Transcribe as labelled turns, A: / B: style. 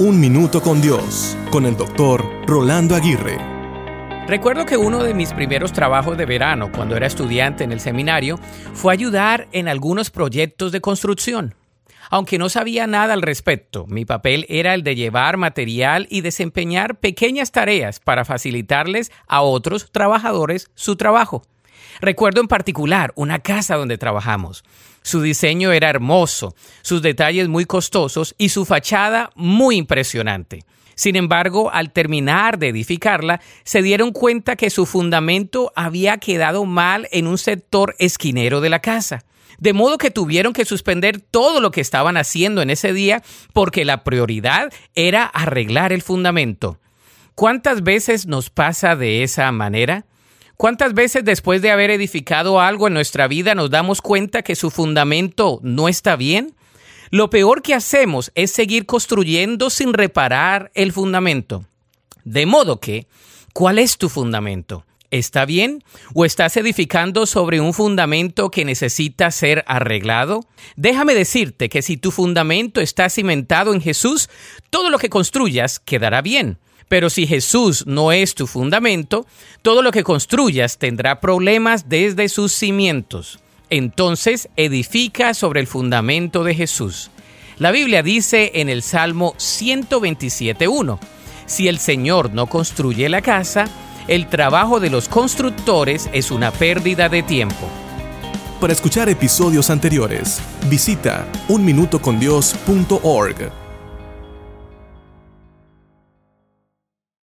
A: Un Minuto con Dios, con el doctor Rolando Aguirre.
B: Recuerdo que uno de mis primeros trabajos de verano, cuando era estudiante en el seminario, fue ayudar en algunos proyectos de construcción. Aunque no sabía nada al respecto, mi papel era el de llevar material y desempeñar pequeñas tareas para facilitarles a otros trabajadores su trabajo. Recuerdo en particular una casa donde trabajamos. Su diseño era hermoso, sus detalles muy costosos y su fachada muy impresionante. Sin embargo, al terminar de edificarla, se dieron cuenta que su fundamento había quedado mal en un sector esquinero de la casa. De modo que tuvieron que suspender todo lo que estaban haciendo en ese día porque la prioridad era arreglar el fundamento. ¿Cuántas veces nos pasa de esa manera? ¿Cuántas veces después de haber edificado algo en nuestra vida nos damos cuenta que su fundamento no está bien? Lo peor que hacemos es seguir construyendo sin reparar el fundamento. De modo que, ¿cuál es tu fundamento? ¿Está bien? ¿O estás edificando sobre un fundamento que necesita ser arreglado? Déjame decirte que si tu fundamento está cimentado en Jesús, todo lo que construyas quedará bien. Pero si Jesús no es tu fundamento, todo lo que construyas tendrá problemas desde sus cimientos. Entonces edifica sobre el fundamento de Jesús. La Biblia dice en el Salmo 127.1, si el Señor no construye la casa, el trabajo de los constructores es una pérdida de tiempo.
A: Para escuchar episodios anteriores, visita unminutocondios.org.